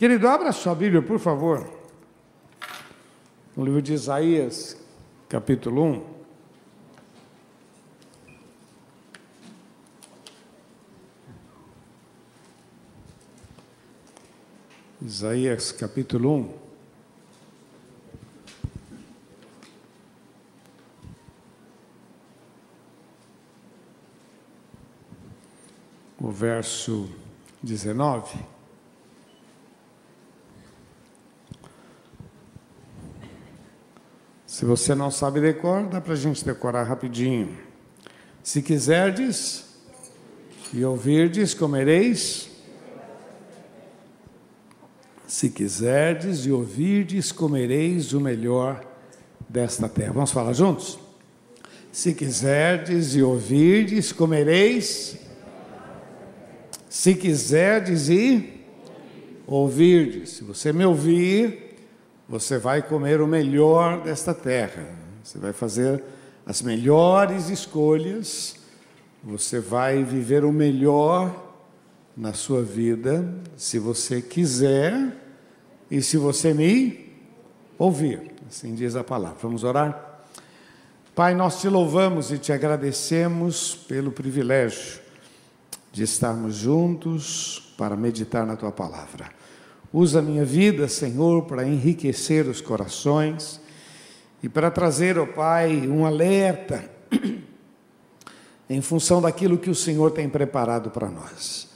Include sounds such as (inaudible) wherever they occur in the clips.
Querido, abra sua Bíblia, por favor. No livro de Isaías, capítulo 1. Isaías, capítulo 1. O verso 19. Se você não sabe decor, dá para a gente decorar rapidinho. Se quiserdes e ouvirdes, comereis. Se quiserdes e ouvirdes, comereis o melhor desta terra. Vamos falar juntos? Se quiserdes e ouvirdes, comereis. Se quiserdes e ouvirdes. Se você me ouvir, você vai comer o melhor desta terra. Você vai fazer as melhores escolhas. Você vai viver o melhor na sua vida, se você quiser e se você me ouvir. Assim diz a palavra. Vamos orar? Pai, nós te louvamos e te agradecemos pelo privilégio de estarmos juntos para meditar na tua palavra. Usa a minha vida, Senhor, para enriquecer os corações e para trazer, ó Pai, um alerta (clears throat) em função daquilo que o Senhor tem preparado para nós.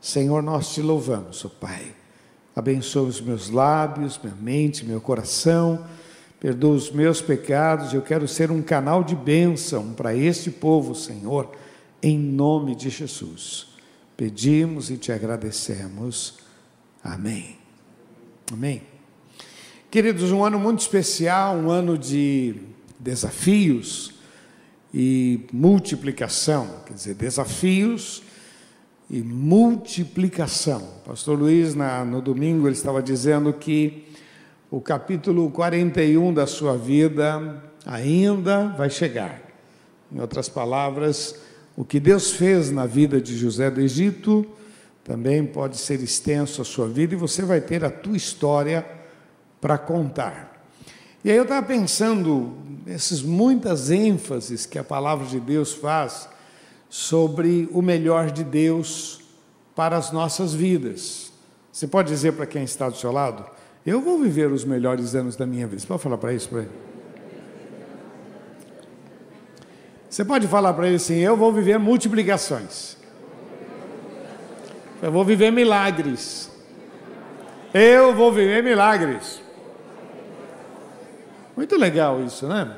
Senhor, nós te louvamos, ó Pai. Abençoa os meus lábios, minha mente, meu coração. Perdoa os meus pecados. Eu quero ser um canal de bênção para este povo, Senhor, em nome de Jesus. Pedimos e te agradecemos. Amém. Amém. Queridos, um ano muito especial, um ano de desafios e multiplicação, quer dizer, desafios e multiplicação. Pastor Luiz, na, no domingo, ele estava dizendo que o capítulo 41 da sua vida ainda vai chegar. Em outras palavras, o que Deus fez na vida de José do Egito também pode ser extenso a sua vida e você vai ter a tua história para contar. E aí eu estava pensando nessas muitas ênfases que a palavra de Deus faz sobre o melhor de Deus para as nossas vidas. Você pode dizer para quem está do seu lado: Eu vou viver os melhores anos da minha vida. Você pode falar para isso para ele? Você pode falar para ele assim: Eu vou viver multiplicações. Eu vou viver milagres. Eu vou viver milagres. Muito legal isso, né?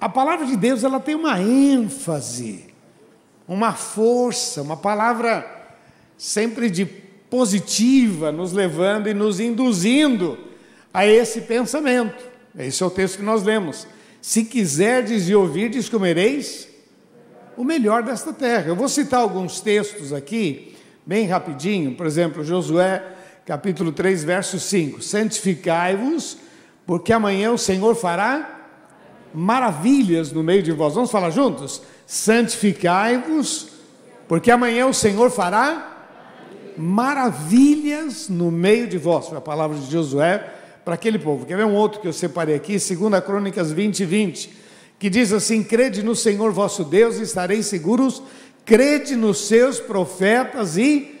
A palavra de Deus, ela tem uma ênfase, uma força, uma palavra sempre de positiva, nos levando e nos induzindo a esse pensamento. Esse é o texto que nós lemos. Se quiserdes e ouvirdes, comereis o melhor desta terra. Eu vou citar alguns textos aqui, bem rapidinho, por exemplo, Josué, capítulo 3, verso 5: Santificai-vos, porque amanhã o Senhor fará maravilhas no meio de vós. Vamos falar juntos? Santificai-vos, porque amanhã o Senhor fará maravilhas no meio de vós. Foi a palavra de Josué para aquele povo. Quer ver um outro que eu separei aqui? 2 Crônicas 20, 20 que diz assim: crede no Senhor vosso Deus e estareis seguros, crede nos seus profetas e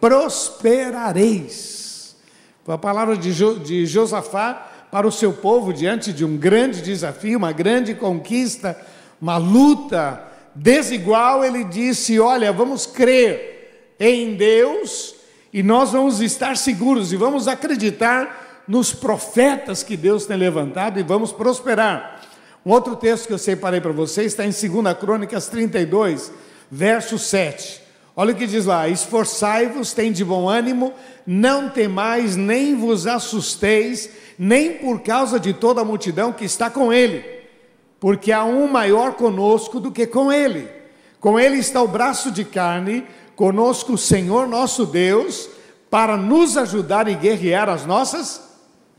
prosperareis. Foi a palavra de, jo, de Josafá para o seu povo diante de um grande desafio, uma grande conquista, uma luta desigual. Ele disse: Olha, vamos crer em Deus e nós vamos estar seguros e vamos acreditar nos profetas que Deus tem levantado e vamos prosperar. Outro texto que eu separei para vocês está em 2 Crônicas 32, verso 7. Olha o que diz lá: Esforçai-vos, tem de bom ânimo, não temais, nem vos assusteis, nem por causa de toda a multidão que está com ele, porque há um maior conosco do que com ele. Com ele está o braço de carne, conosco o Senhor nosso Deus, para nos ajudar e guerrear as nossas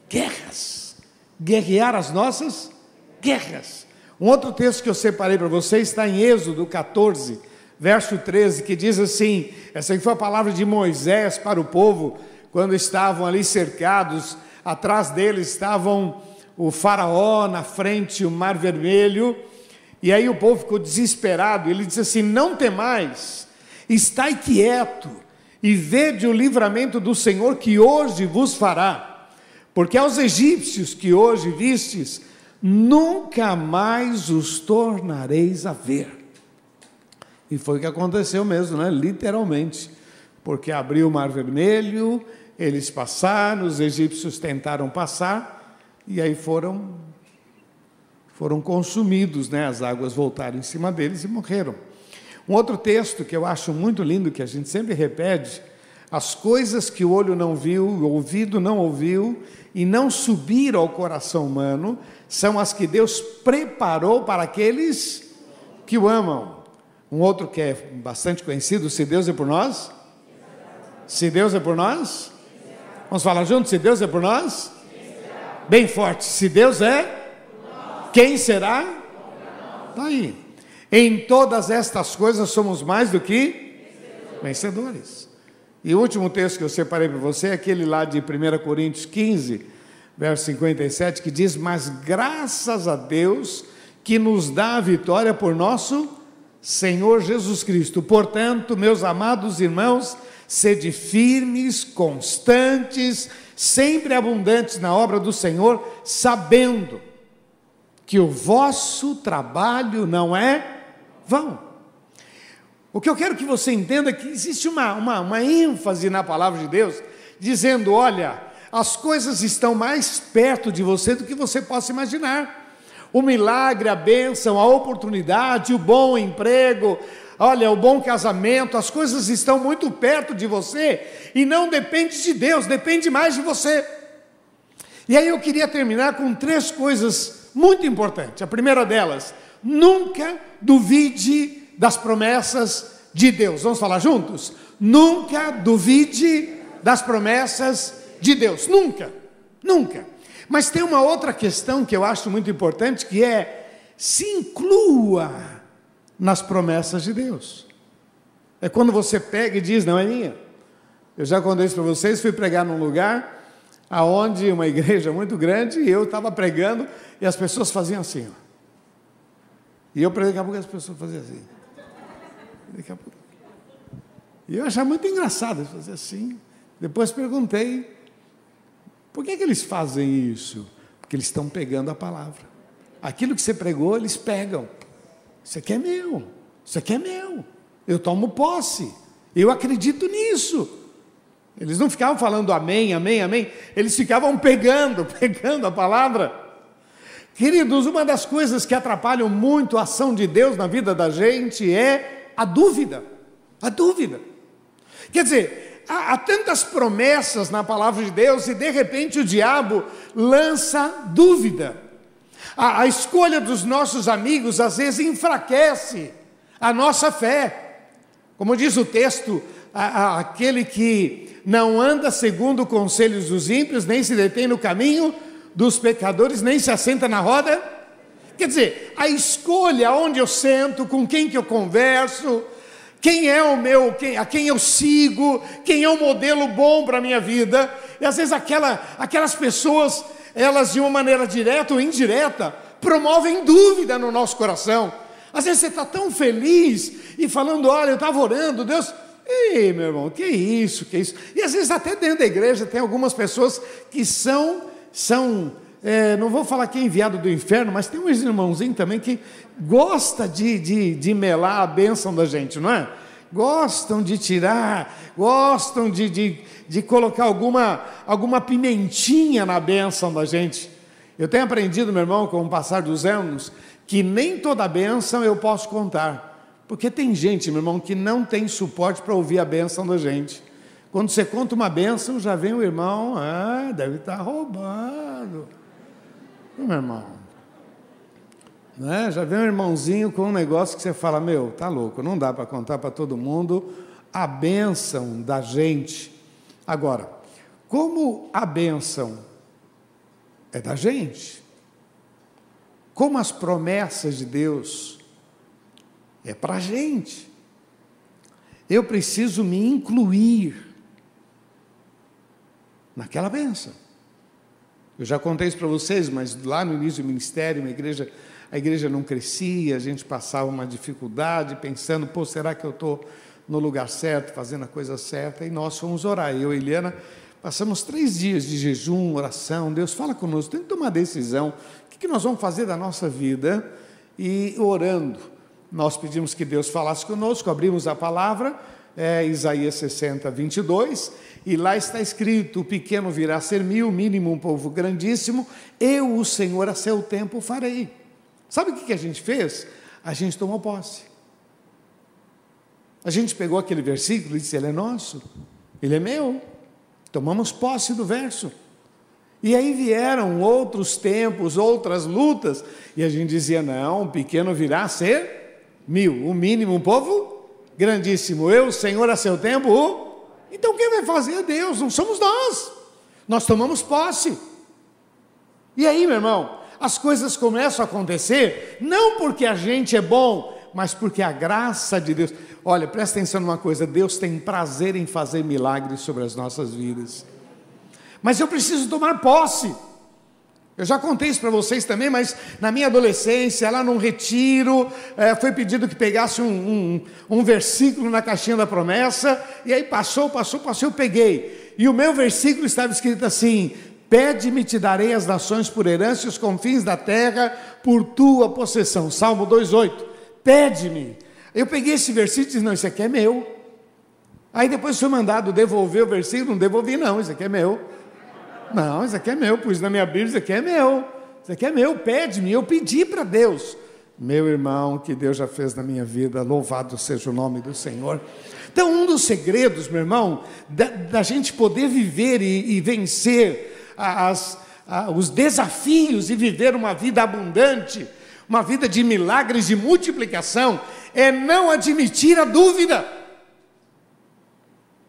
guerras. Guerrear as nossas guerras. Um outro texto que eu separei para vocês está em Êxodo 14, verso 13, que diz assim: essa aqui foi a palavra de Moisés para o povo, quando estavam ali cercados, atrás deles estavam o Faraó, na frente o Mar Vermelho, e aí o povo ficou desesperado, ele disse assim: Não temais, estai quieto e vede o livramento do Senhor que hoje vos fará, porque aos egípcios que hoje vistes, nunca mais os tornareis a ver. E foi o que aconteceu mesmo, né? literalmente, porque abriu o Mar Vermelho, eles passaram, os egípcios tentaram passar, e aí foram foram consumidos, né? as águas voltaram em cima deles e morreram. Um outro texto que eu acho muito lindo, que a gente sempre repete, as coisas que o olho não viu, o ouvido não ouviu e não subiram ao coração humano, são as que Deus preparou para aqueles que o amam. Um outro que é bastante conhecido, se Deus é por nós? Se Deus é por nós? Vamos falar juntos? Se Deus é por nós? Bem forte. Se Deus é, quem será? Está aí. Em todas estas coisas somos mais do que vencedores. E o último texto que eu separei para você é aquele lá de 1 Coríntios 15, verso 57, que diz: Mas graças a Deus que nos dá a vitória por nosso Senhor Jesus Cristo. Portanto, meus amados irmãos, sede firmes, constantes, sempre abundantes na obra do Senhor, sabendo que o vosso trabalho não é vão. O que eu quero que você entenda é que existe uma, uma, uma ênfase na palavra de Deus, dizendo: olha, as coisas estão mais perto de você do que você possa imaginar. O milagre, a bênção, a oportunidade, o bom emprego, olha, o bom casamento, as coisas estão muito perto de você e não depende de Deus, depende mais de você. E aí eu queria terminar com três coisas muito importantes. A primeira delas, Nunca duvide das promessas de Deus. Vamos falar juntos? Nunca duvide das promessas de Deus. Nunca. Nunca. Mas tem uma outra questão que eu acho muito importante, que é se inclua nas promessas de Deus. É quando você pega e diz, não é minha. Eu já contei isso para vocês, fui pregar num lugar aonde uma igreja muito grande, e eu estava pregando e as pessoas faziam assim, ó. E eu, daqui a pouco, as pessoas faziam assim. Daqui a pouco. E eu achava muito engraçado fazer assim. Depois perguntei, por que, que eles fazem isso? Porque eles estão pegando a palavra. Aquilo que você pregou, eles pegam. Isso aqui é meu. Isso aqui é meu. Eu tomo posse. Eu acredito nisso. Eles não ficavam falando amém, amém, amém. Eles ficavam pegando, (laughs) pegando a palavra. Queridos, uma das coisas que atrapalham muito a ação de Deus na vida da gente é a dúvida. A dúvida. Quer dizer, há, há tantas promessas na palavra de Deus e de repente o diabo lança dúvida. A, a escolha dos nossos amigos às vezes enfraquece a nossa fé. Como diz o texto, a, a, aquele que não anda segundo os conselhos dos ímpios, nem se detém no caminho dos pecadores, nem se assenta na roda. Quer dizer, a escolha onde eu sento, com quem que eu converso, quem é o meu, quem, a quem eu sigo, quem é o modelo bom para a minha vida. E às vezes aquela, aquelas pessoas, elas de uma maneira direta ou indireta, promovem dúvida no nosso coração. Às vezes você está tão feliz e falando, olha, eu estava orando, Deus. Ei, meu irmão, que isso, que isso. E às vezes até dentro da igreja tem algumas pessoas que são são, é, não vou falar que é enviado do inferno, mas tem uns irmãozinhos também que gosta de, de, de melar a bênção da gente, não é? Gostam de tirar, gostam de, de, de colocar alguma, alguma pimentinha na bênção da gente. Eu tenho aprendido, meu irmão, com o passar dos anos, que nem toda bênção eu posso contar. Porque tem gente, meu irmão, que não tem suporte para ouvir a bênção da gente. Quando você conta uma bênção, já vem o irmão, ah, deve estar tá roubando. Meu irmão. Né? Já vem um irmãozinho com um negócio que você fala, meu, tá louco, não dá para contar para todo mundo a bênção da gente. Agora, como a bênção é da gente, como as promessas de Deus é para a gente. eu preciso me incluir naquela benção. Eu já contei isso para vocês, mas lá no início do ministério, a igreja, a igreja não crescia, a gente passava uma dificuldade, pensando, pô, será que eu estou no lugar certo, fazendo a coisa certa? E nós fomos orar. Eu e Eliana passamos três dias de jejum, oração. Deus fala conosco, tem que tomar decisão. O que nós vamos fazer da nossa vida? E orando, nós pedimos que Deus falasse conosco, abrimos a palavra, é, Isaías 60, 22, e lá está escrito: o pequeno virá a ser mil, mínimo um povo grandíssimo, eu, o Senhor, a seu tempo farei. Sabe o que a gente fez? A gente tomou posse. A gente pegou aquele versículo e disse: Ele é nosso, ele é meu. Tomamos posse do verso. E aí vieram outros tempos, outras lutas, e a gente dizia: não, o pequeno virá a ser mil, o mínimo um povo grandíssimo. Eu, Senhor, a seu tempo, então quem vai fazer é Deus, não somos nós. Nós tomamos posse. E aí, meu irmão, as coisas começam a acontecer, não porque a gente é bom, mas porque a graça de Deus. Olha, presta atenção numa coisa: Deus tem prazer em fazer milagres sobre as nossas vidas. Mas eu preciso tomar posse. Eu já contei isso para vocês também, mas na minha adolescência, lá num retiro, é, foi pedido que pegasse um, um, um, versículo na caixinha da promessa, e aí passou, passou, passou, eu peguei. E o meu versículo estava escrito assim: Pede-me, te darei as nações por herança e os confins da terra por tua possessão. Salmo 2,8. Pede-me. Eu peguei esse versículo e disse: Não, isso aqui é meu. Aí depois fui mandado devolver o versículo, não devolvi, não, isso aqui é meu. Não, isso aqui é meu, pus na minha Bíblia, isso aqui é meu. Isso aqui é meu, pede-me. Eu pedi para Deus. Meu irmão, que Deus já fez na minha vida, louvado seja o nome do Senhor. Então, um dos segredos, meu irmão, da, da gente poder viver e, e vencer as, os desafios e viver uma vida abundante, uma vida de milagres, de multiplicação, é não admitir a dúvida.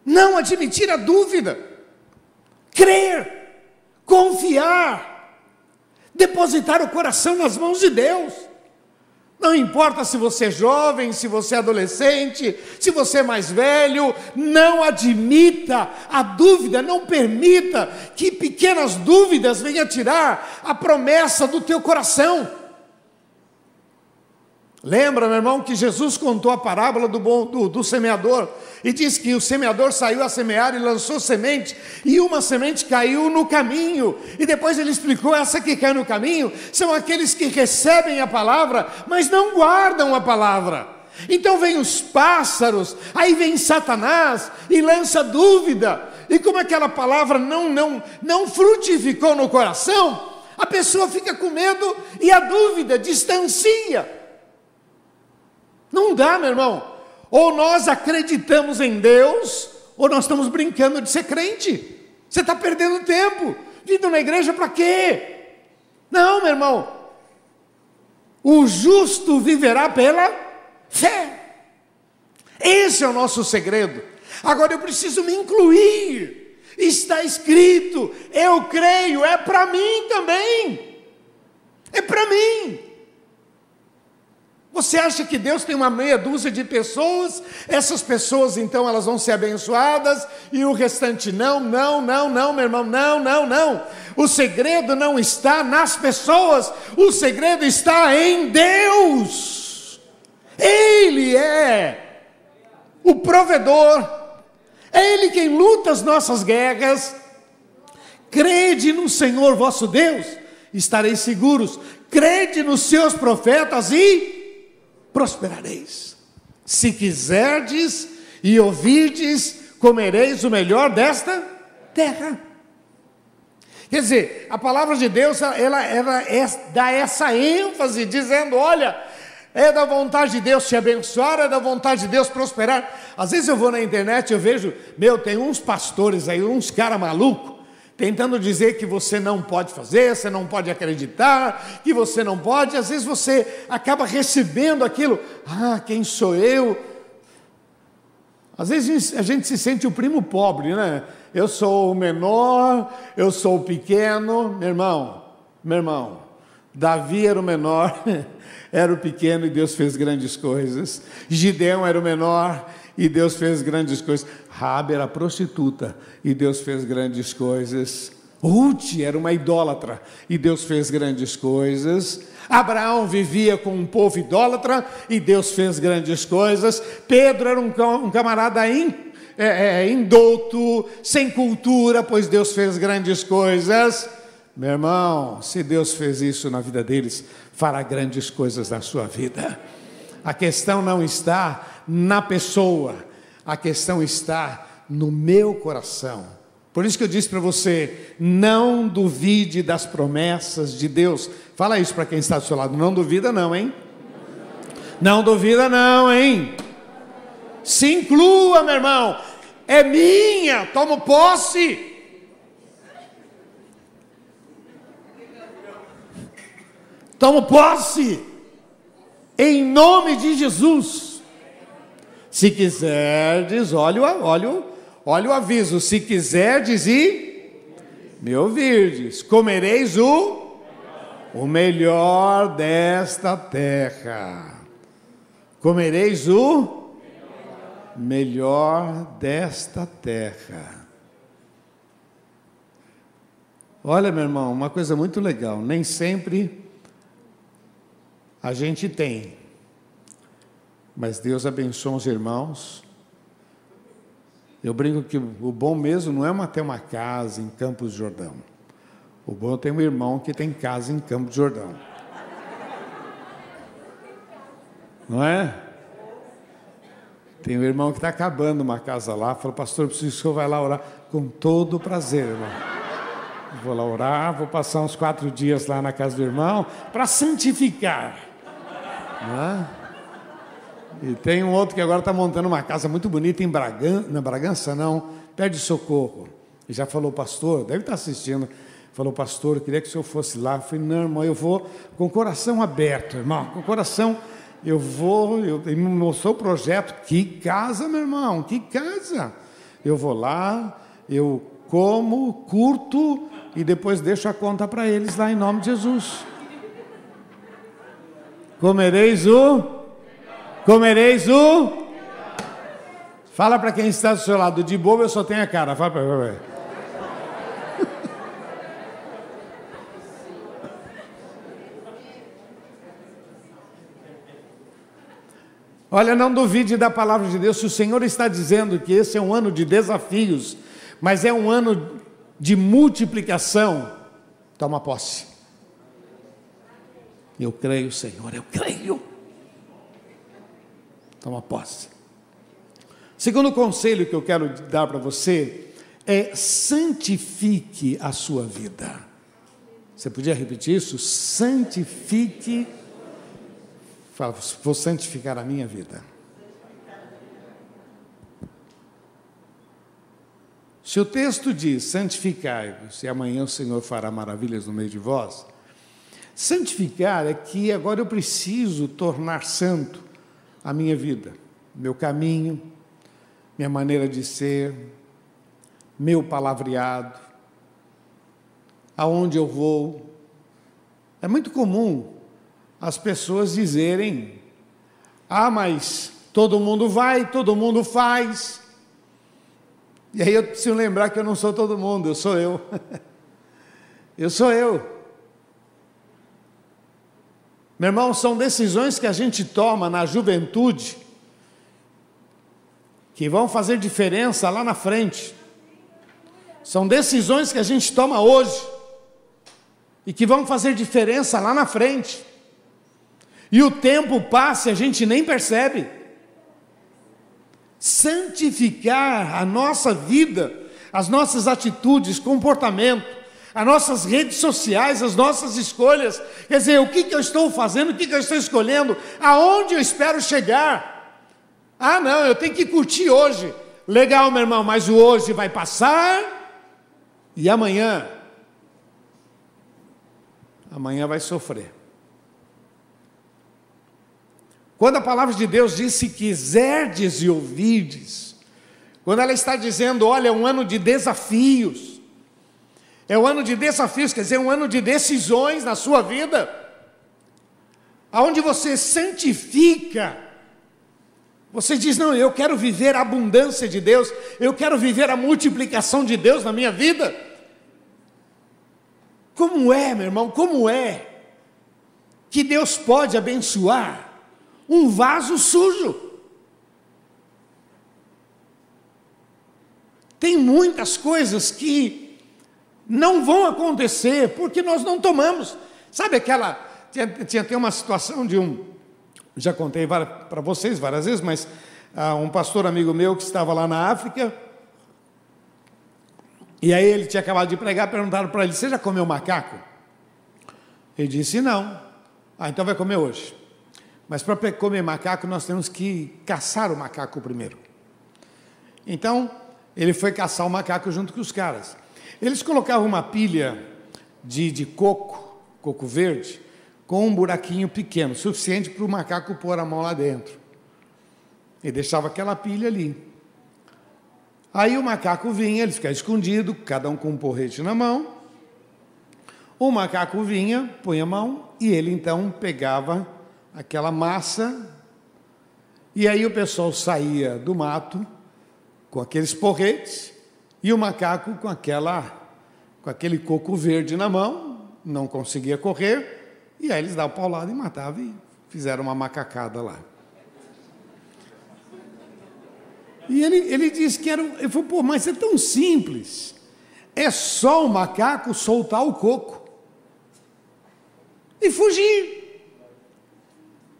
Não admitir a dúvida. Crer confiar, depositar o coração nas mãos de Deus. Não importa se você é jovem, se você é adolescente, se você é mais velho, não admita a dúvida, não permita que pequenas dúvidas venham tirar a promessa do teu coração. Lembra, meu irmão, que Jesus contou a parábola do, bom, do, do, semeador e diz que o semeador saiu a semear e lançou semente, e uma semente caiu no caminho, e depois ele explicou: essa que cai no caminho são aqueles que recebem a palavra, mas não guardam a palavra. Então vem os pássaros, aí vem Satanás e lança dúvida, e como aquela palavra não, não, não frutificou no coração, a pessoa fica com medo e a dúvida distancia. Não dá, meu irmão. Ou nós acreditamos em Deus, ou nós estamos brincando de ser crente. Você está perdendo tempo. Vindo na igreja para quê? Não, meu irmão. O justo viverá pela fé. Esse é o nosso segredo. Agora eu preciso me incluir. Está escrito, eu creio, é para mim também. É para mim. Você acha que Deus tem uma meia dúzia de pessoas? Essas pessoas então elas vão ser abençoadas e o restante não, não, não, não, meu irmão, não, não, não. O segredo não está nas pessoas, o segredo está em Deus. Ele é o provedor, é Ele quem luta as nossas guerras. Crede no Senhor vosso Deus, estareis seguros. Crede nos seus profetas e prosperareis. Se quiserdes e ouvirdes, comereis o melhor desta terra. Quer dizer, a palavra de Deus, ela, ela é, dá essa ênfase, dizendo: olha, é da vontade de Deus te abençoar, é da vontade de Deus prosperar. Às vezes eu vou na internet e eu vejo, meu, tem uns pastores aí, uns cara maluco, tentando dizer que você não pode fazer, você não pode acreditar, que você não pode, às vezes você acaba recebendo aquilo, ah, quem sou eu? Às vezes a gente se sente o primo pobre, né? Eu sou o menor, eu sou o pequeno, meu irmão, meu irmão, Davi era o menor, (laughs) era o pequeno e Deus fez grandes coisas. Gideão era o menor e Deus fez grandes coisas. Rabi era prostituta e Deus fez grandes coisas. Ruth era uma idólatra e Deus fez grandes coisas. Abraão vivia com um povo idólatra e Deus fez grandes coisas. Pedro era um, um camarada in, é, é, indouto, sem cultura, pois Deus fez grandes coisas. Meu irmão, se Deus fez isso na vida deles, fará grandes coisas na sua vida. A questão não está na pessoa, a questão está no meu coração. Por isso que eu disse para você: não duvide das promessas de Deus. Fala isso para quem está do seu lado. Não duvida, não, hein? Não duvida, não, hein? Se inclua, meu irmão. É minha, tomo posse. Tomo posse. Em nome de Jesus. Se quiserdes, olha, olha, olha o aviso. Se quiserdes e me ouvirdes, comereis o, o melhor desta terra. Comereis o melhor desta terra. Olha, meu irmão, uma coisa muito legal. Nem sempre a gente tem, mas Deus abençoa os irmãos. Eu brinco que o bom mesmo não é ter uma casa em Campos de Jordão. O bom é ter um irmão que tem casa em Campos de Jordão. Não é? Tem um irmão que está acabando uma casa lá, falou, pastor, preciso que o senhor vai lá orar. Com todo prazer, irmão. Vou lá orar, vou passar uns quatro dias lá na casa do irmão para santificar. Né? E tem um outro que agora está montando uma casa muito bonita em Bragança, na Bragança não, pede socorro. E já falou, pastor, deve estar tá assistindo. Falou, pastor, eu queria que o senhor fosse lá. Eu falei, não, irmão, eu vou com o coração aberto, irmão, com o coração, eu vou, eu, ele me mostrou o projeto. Que casa, meu irmão, que casa. Eu vou lá, eu como, curto e depois deixo a conta para eles lá em nome de Jesus. Comereis o? Comereis o? Fala para quem está do seu lado, de bobo eu só tenho a cara. Fala para mim. Olha, não duvide da palavra de Deus. Se o Senhor está dizendo que esse é um ano de desafios, mas é um ano de multiplicação, toma posse. Eu creio, Senhor, eu creio. Toma posse. Segundo conselho que eu quero dar para você é santifique a sua vida. Você podia repetir isso? Santifique. Fala, vou santificar a minha vida. Se o texto diz santificai-vos e amanhã o Senhor fará maravilhas no meio de vós, Santificar é que agora eu preciso tornar santo a minha vida, meu caminho, minha maneira de ser, meu palavreado, aonde eu vou. É muito comum as pessoas dizerem: ah, mas todo mundo vai, todo mundo faz. E aí eu preciso lembrar que eu não sou todo mundo, eu sou eu. (laughs) eu sou eu. Meu irmão, são decisões que a gente toma na juventude que vão fazer diferença lá na frente. São decisões que a gente toma hoje e que vão fazer diferença lá na frente. E o tempo passa e a gente nem percebe. Santificar a nossa vida, as nossas atitudes, comportamento, as nossas redes sociais, as nossas escolhas. Quer dizer, o que, que eu estou fazendo, o que, que eu estou escolhendo, aonde eu espero chegar. Ah, não, eu tenho que curtir hoje. Legal, meu irmão, mas o hoje vai passar e amanhã. Amanhã vai sofrer. Quando a palavra de Deus diz: se quiserdes e ouvirdes, quando ela está dizendo, olha, é um ano de desafios, é um ano de desafios, quer dizer, um ano de decisões na sua vida, aonde você santifica Você diz: Não, eu quero viver a abundância de Deus, eu quero viver a multiplicação de Deus na minha vida. Como é, meu irmão, como é que Deus pode abençoar um vaso sujo? Tem muitas coisas que não vão acontecer porque nós não tomamos. Sabe aquela. Tinha, tinha, tem uma situação de um. Já contei para vocês várias vezes, mas uh, um pastor amigo meu que estava lá na África. E aí ele tinha acabado de pregar, perguntaram para ele: Você já comeu macaco? Ele disse: Não. Ah, então vai comer hoje. Mas para comer macaco, nós temos que caçar o macaco primeiro. Então, ele foi caçar o macaco junto com os caras. Eles colocavam uma pilha de, de coco, coco verde, com um buraquinho pequeno, suficiente para o macaco pôr a mão lá dentro. E deixava aquela pilha ali. Aí o macaco vinha, ele ficava escondido, cada um com um porrete na mão. O macaco vinha, punha a mão, e ele então pegava aquela massa, e aí o pessoal saía do mato com aqueles porretes e o macaco com aquela com aquele coco verde na mão, não conseguia correr, e aí eles davam paulada e matavam e fizeram uma macacada lá. E ele, ele disse que era. Ele falou, pô, mas é tão simples. É só o macaco soltar o coco e fugir.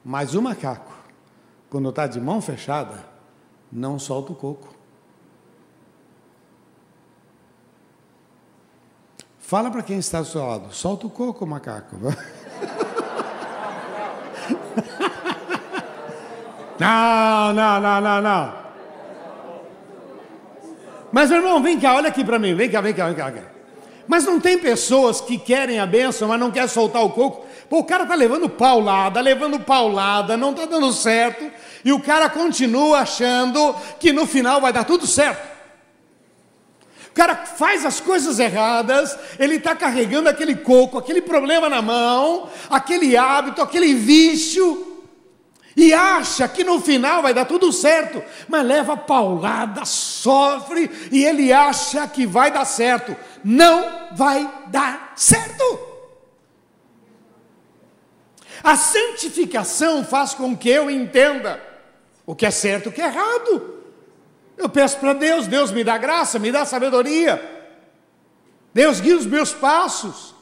Mas o macaco, quando está de mão fechada, não solta o coco. Fala para quem está do seu lado, solta o coco, macaco. (laughs) Não, não, não, não, não. Mas, meu irmão, vem cá, olha aqui para mim, vem cá, vem cá, vem cá. Mas não tem pessoas que querem a bênção, mas não querem soltar o coco. Pô, o cara tá levando paulada, levando paulada, não tá dando certo, e o cara continua achando que no final vai dar tudo certo. O cara faz as coisas erradas, ele está carregando aquele coco, aquele problema na mão, aquele hábito, aquele vício, e acha que no final vai dar tudo certo, mas leva paulada, sofre, e ele acha que vai dar certo. Não vai dar certo. A santificação faz com que eu entenda o que é certo e o que é errado. Eu peço para Deus, Deus me dá graça, me dá sabedoria. Deus guia os meus passos.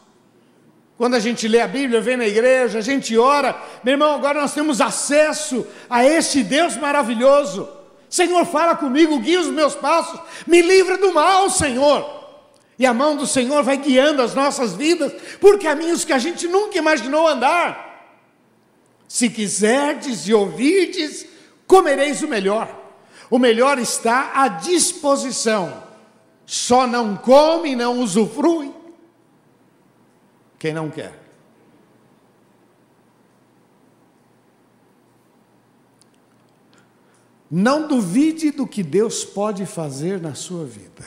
Quando a gente lê a Bíblia, vem na igreja, a gente ora, meu irmão, agora nós temos acesso a este Deus maravilhoso. Senhor, fala comigo, guia os meus passos, me livra do mal, Senhor. E a mão do Senhor vai guiando as nossas vidas por caminhos que a gente nunca imaginou andar. Se quiserdes e ouvirdes, comereis o melhor. O melhor está à disposição. Só não come e não usufrui quem não quer. Não duvide do que Deus pode fazer na sua vida.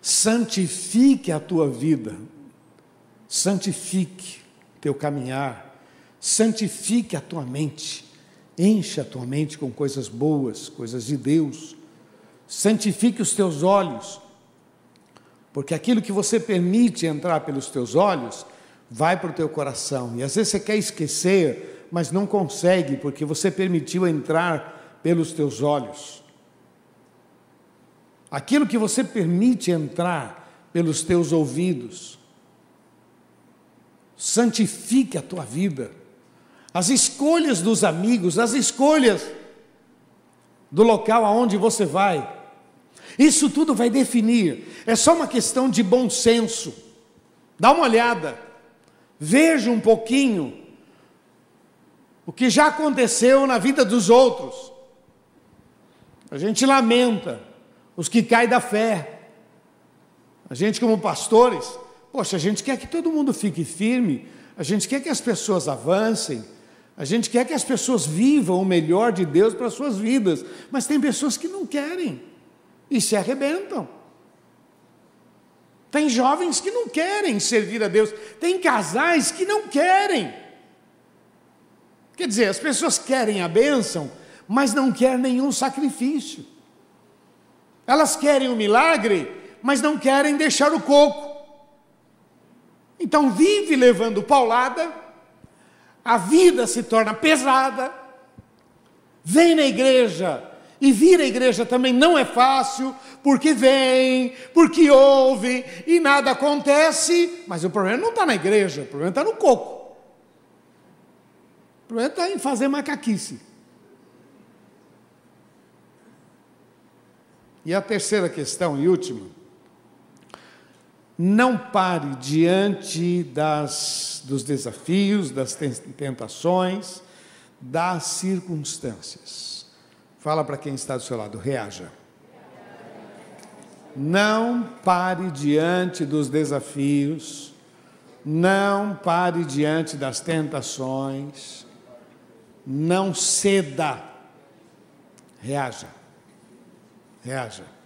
Santifique a tua vida. Santifique teu caminhar. Santifique a tua mente. Enche a tua mente com coisas boas, coisas de Deus. Santifique os teus olhos, porque aquilo que você permite entrar pelos teus olhos vai para o teu coração. E às vezes você quer esquecer, mas não consegue, porque você permitiu entrar pelos teus olhos. Aquilo que você permite entrar pelos teus ouvidos, santifique a tua vida as escolhas dos amigos, as escolhas do local aonde você vai. Isso tudo vai definir. É só uma questão de bom senso. Dá uma olhada. Veja um pouquinho o que já aconteceu na vida dos outros. A gente lamenta os que caem da fé. A gente, como pastores, poxa, a gente quer que todo mundo fique firme, a gente quer que as pessoas avancem, a gente quer que as pessoas vivam o melhor de Deus para as suas vidas, mas tem pessoas que não querem e se arrebentam. Tem jovens que não querem servir a Deus, tem casais que não querem. Quer dizer, as pessoas querem a bênção, mas não quer nenhum sacrifício. Elas querem o milagre, mas não querem deixar o coco. Então vive levando paulada, a vida se torna pesada, vem na igreja, e vir à igreja também não é fácil, porque vem, porque ouve e nada acontece, mas o problema não está na igreja, o problema está no coco. O problema está em fazer macaquice. E a terceira questão e última, não pare diante das, dos desafios, das tentações, das circunstâncias. Fala para quem está do seu lado, reaja. Não pare diante dos desafios, não pare diante das tentações, não ceda, reaja. Reaja.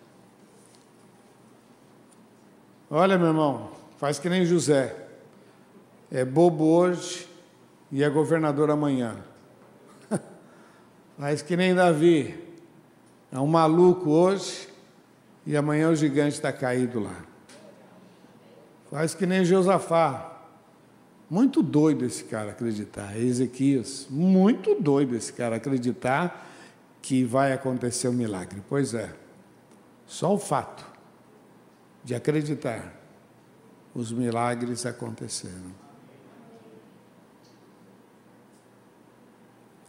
Olha, meu irmão, faz que nem José. É bobo hoje e é governador amanhã. (laughs) faz que nem Davi. É um maluco hoje e amanhã o gigante está caído lá. Faz que nem Josafá. Muito doido esse cara acreditar. Ezequias, muito doido esse cara acreditar que vai acontecer um milagre. Pois é. Só o fato de acreditar, os milagres aconteceram.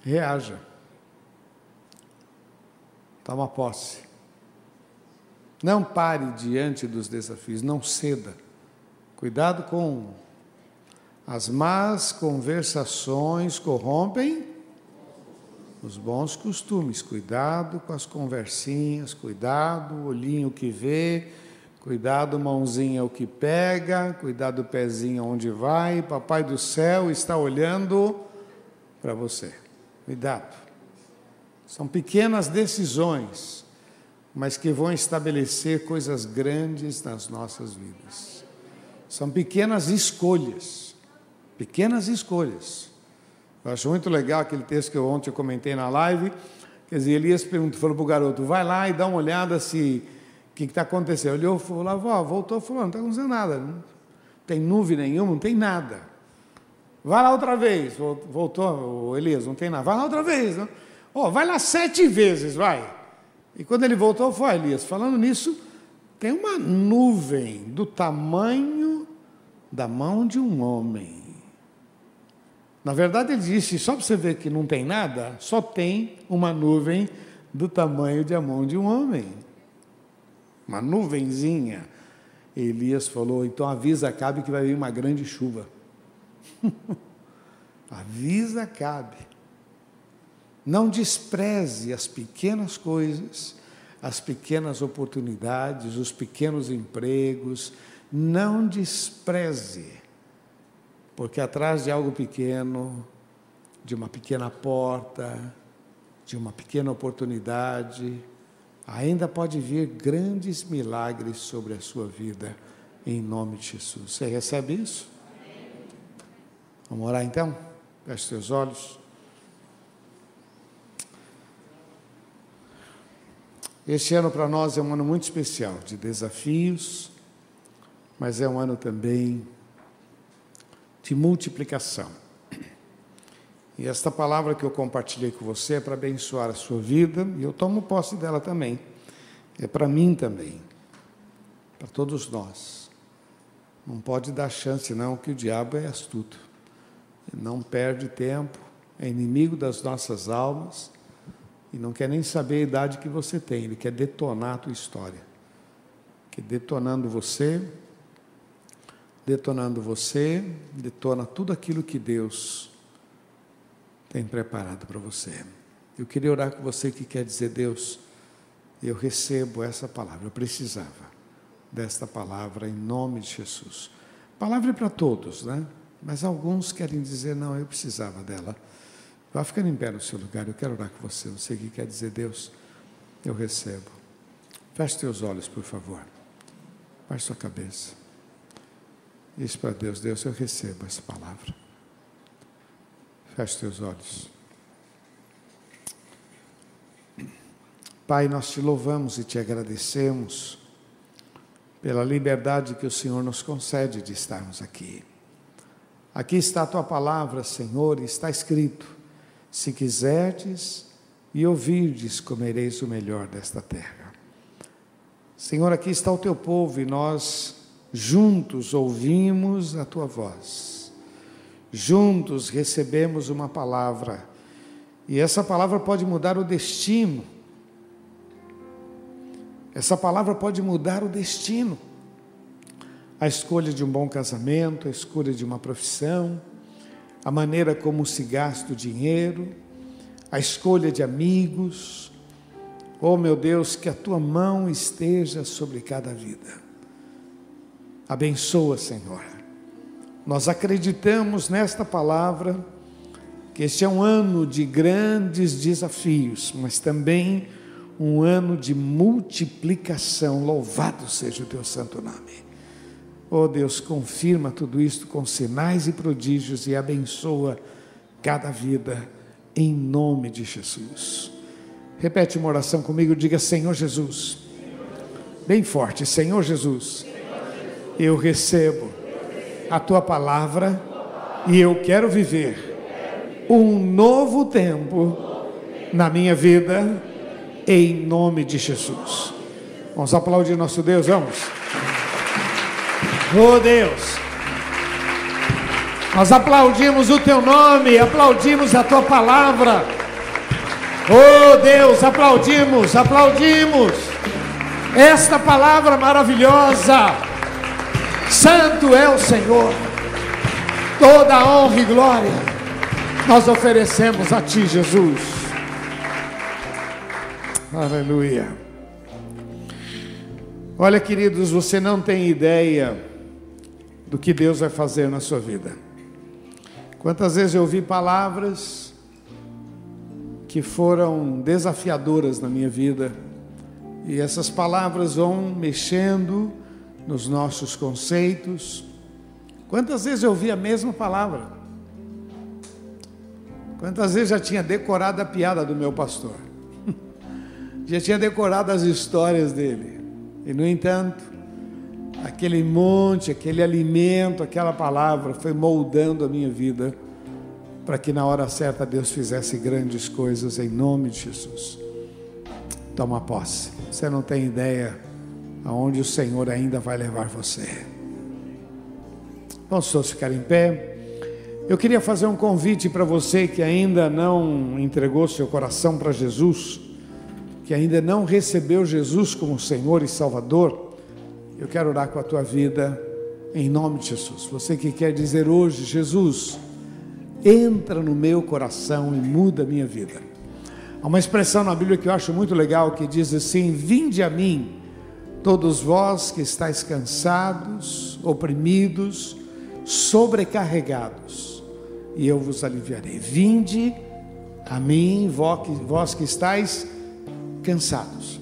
Reaja. Toma posse. Não pare diante dos desafios, não ceda. Cuidado com as más conversações corrompem os bons costumes, cuidado com as conversinhas, cuidado, olhinho que vê, cuidado, mãozinha o que pega, cuidado, pezinho onde vai, papai do céu está olhando para você. Cuidado. São pequenas decisões, mas que vão estabelecer coisas grandes nas nossas vidas. São pequenas escolhas, pequenas escolhas eu acho muito legal aquele texto que eu ontem eu comentei na live. Quer dizer, Elias perguntou, falou para o garoto, vai lá e dá uma olhada se o que está acontecendo. Olhou, falou, avó, voltou, falou, não está acontecendo nada. Não tem nuvem nenhuma, não tem nada. Vai lá outra vez. Voltou, o Elias, não tem nada. Vai lá outra vez. Não? Oh, vai lá sete vezes, vai. E quando ele voltou, foi Elias. Falando nisso, tem uma nuvem do tamanho da mão de um homem. Na verdade, ele disse: só para você ver que não tem nada, só tem uma nuvem do tamanho de a mão de um homem. Uma nuvenzinha. Elias falou: então avisa Cabe que vai vir uma grande chuva. (laughs) avisa Cabe. Não despreze as pequenas coisas, as pequenas oportunidades, os pequenos empregos. Não despreze porque atrás de algo pequeno, de uma pequena porta, de uma pequena oportunidade, ainda pode vir grandes milagres sobre a sua vida, em nome de Jesus. Você recebe isso? Vamos orar então? Feche seus olhos. Este ano para nós é um ano muito especial, de desafios, mas é um ano também de multiplicação. E esta palavra que eu compartilhei com você é para abençoar a sua vida, e eu tomo posse dela também. É para mim também, para todos nós. Não pode dar chance, não, que o diabo é astuto. Ele não perde tempo, é inimigo das nossas almas e não quer nem saber a idade que você tem, ele quer detonar a tua história. Que detonando você, detonando você, detona tudo aquilo que Deus tem preparado para você. Eu queria orar com você que quer dizer, Deus, eu recebo essa palavra, eu precisava desta palavra em nome de Jesus. Palavra é para todos, né? Mas alguns querem dizer, não, eu precisava dela. Vá ficando em pé no seu lugar, eu quero orar com você. Você que quer dizer, Deus, eu recebo. Feche teus olhos, por favor. Baixe sua cabeça. Diz para Deus: Deus, eu recebo essa palavra. Feche teus olhos. Pai, nós te louvamos e te agradecemos pela liberdade que o Senhor nos concede de estarmos aqui. Aqui está a tua palavra, Senhor, e está escrito: se quiserdes e ouvirdes, comereis o melhor desta terra. Senhor, aqui está o teu povo e nós juntos ouvimos a tua voz, juntos recebemos uma palavra, e essa palavra pode mudar o destino, essa palavra pode mudar o destino, a escolha de um bom casamento, a escolha de uma profissão, a maneira como se gasta o dinheiro, a escolha de amigos. Oh meu Deus, que a tua mão esteja sobre cada vida. Abençoa, Senhor. Nós acreditamos nesta palavra que este é um ano de grandes desafios, mas também um ano de multiplicação. Louvado seja o teu santo nome. Oh Deus, confirma tudo isto com sinais e prodígios e abençoa cada vida em nome de Jesus. Repete uma oração comigo, diga Senhor Jesus. Bem forte, Senhor Jesus eu recebo a tua palavra e eu quero viver um novo tempo na minha vida, em nome de Jesus. Vamos aplaudir nosso Deus, vamos. Oh Deus, nós aplaudimos o teu nome, aplaudimos a tua palavra. Oh Deus, aplaudimos, aplaudimos esta palavra maravilhosa Santo é o Senhor, toda honra e glória nós oferecemos a Ti, Jesus. Aleluia. Olha, queridos, você não tem ideia do que Deus vai fazer na sua vida. Quantas vezes eu ouvi palavras que foram desafiadoras na minha vida, e essas palavras vão mexendo nos nossos conceitos. Quantas vezes eu ouvi a mesma palavra? Quantas vezes já tinha decorado a piada do meu pastor? (laughs) já tinha decorado as histórias dele. E no entanto, aquele monte, aquele alimento, aquela palavra foi moldando a minha vida para que na hora certa Deus fizesse grandes coisas em nome de Jesus. Toma posse. Você não tem ideia aonde o Senhor ainda vai levar você. Vamos todos ficar em pé. Eu queria fazer um convite para você que ainda não entregou seu coração para Jesus, que ainda não recebeu Jesus como Senhor e Salvador. Eu quero orar com a tua vida em nome de Jesus. Você que quer dizer hoje, Jesus, entra no meu coração e muda a minha vida. Há uma expressão na Bíblia que eu acho muito legal que diz assim: Vinde a mim Todos vós que estáis cansados, oprimidos, sobrecarregados, e eu vos aliviarei. Vinde a mim, vós que estáis cansados.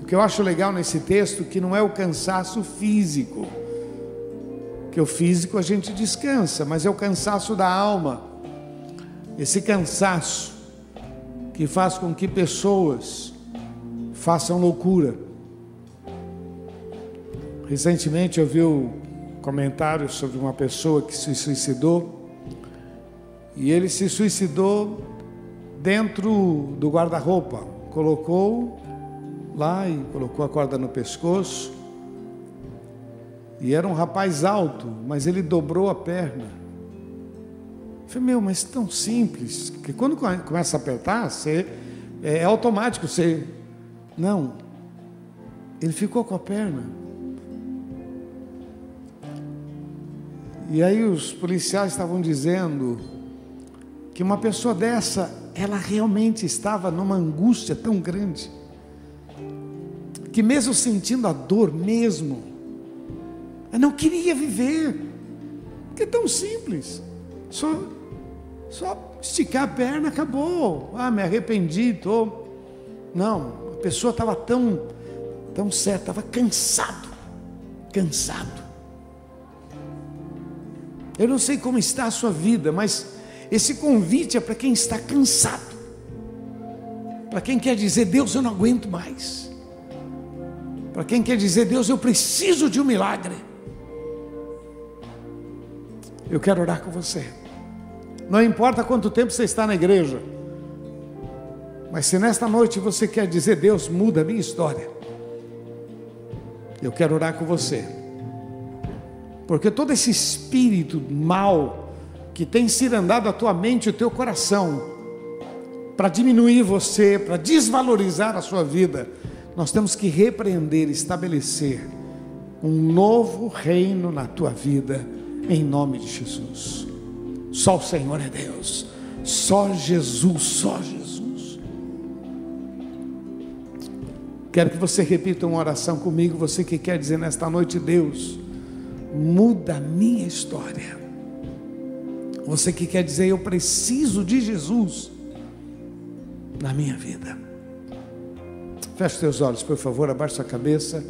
O que eu acho legal nesse texto que não é o cansaço físico, que o físico a gente descansa, mas é o cansaço da alma. Esse cansaço que faz com que pessoas façam loucura Recentemente eu vi um comentário sobre uma pessoa que se suicidou e ele se suicidou dentro do guarda-roupa. Colocou lá e colocou a corda no pescoço. E era um rapaz alto, mas ele dobrou a perna. Eu falei, meu, mas tão simples, que quando começa a apertar, você, é, é automático, você. Não. Ele ficou com a perna. E aí os policiais estavam dizendo que uma pessoa dessa, ela realmente estava numa angústia tão grande, que mesmo sentindo a dor mesmo, ela não queria viver, porque é tão simples, só, só esticar a perna, acabou, ah, me arrependi, tô. Não, a pessoa estava tão, tão certa, estava cansado, cansado. Eu não sei como está a sua vida, mas esse convite é para quem está cansado. Para quem quer dizer, Deus, eu não aguento mais. Para quem quer dizer, Deus, eu preciso de um milagre. Eu quero orar com você. Não importa quanto tempo você está na igreja. Mas se nesta noite você quer dizer, Deus, muda a minha história. Eu quero orar com você. Porque todo esse espírito mal que tem sido andado a tua mente e o teu coração, para diminuir você, para desvalorizar a sua vida, nós temos que repreender, estabelecer um novo reino na tua vida, em nome de Jesus. Só o Senhor é Deus, só Jesus, só Jesus. Quero que você repita uma oração comigo, você que quer dizer nesta noite, Deus, muda a minha história. Você que quer dizer, eu preciso de Jesus na minha vida. Feche seus olhos, por favor, abaixe sua cabeça.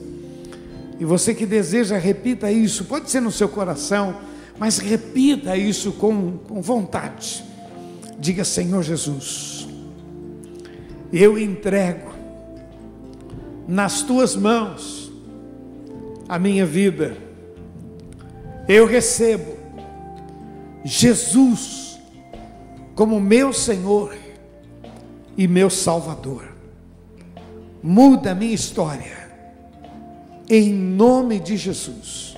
E você que deseja, repita isso. Pode ser no seu coração, mas repita isso com, com vontade. Diga, Senhor Jesus, eu entrego nas tuas mãos a minha vida eu recebo Jesus como meu Senhor e meu Salvador. Muda a minha história, em nome de Jesus.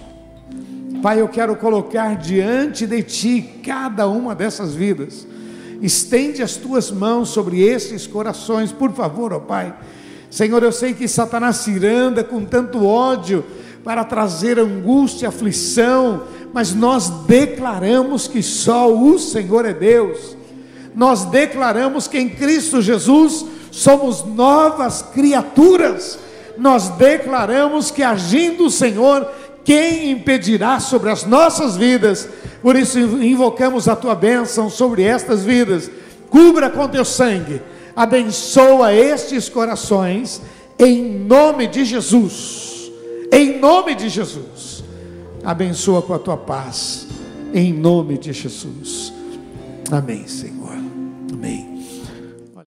Pai, eu quero colocar diante de Ti cada uma dessas vidas. Estende as tuas mãos sobre esses corações, por favor, ó Pai. Senhor, eu sei que Satanás se iranda com tanto ódio para trazer angústia, aflição, mas nós declaramos que só o Senhor é Deus. Nós declaramos que em Cristo Jesus somos novas criaturas. Nós declaramos que agindo o Senhor, quem impedirá sobre as nossas vidas? Por isso invocamos a tua bênção sobre estas vidas. Cubra com teu sangue. Abençoa estes corações em nome de Jesus em nome de Jesus. Abençoa com a tua paz, em nome de Jesus. Amém, Senhor. Amém.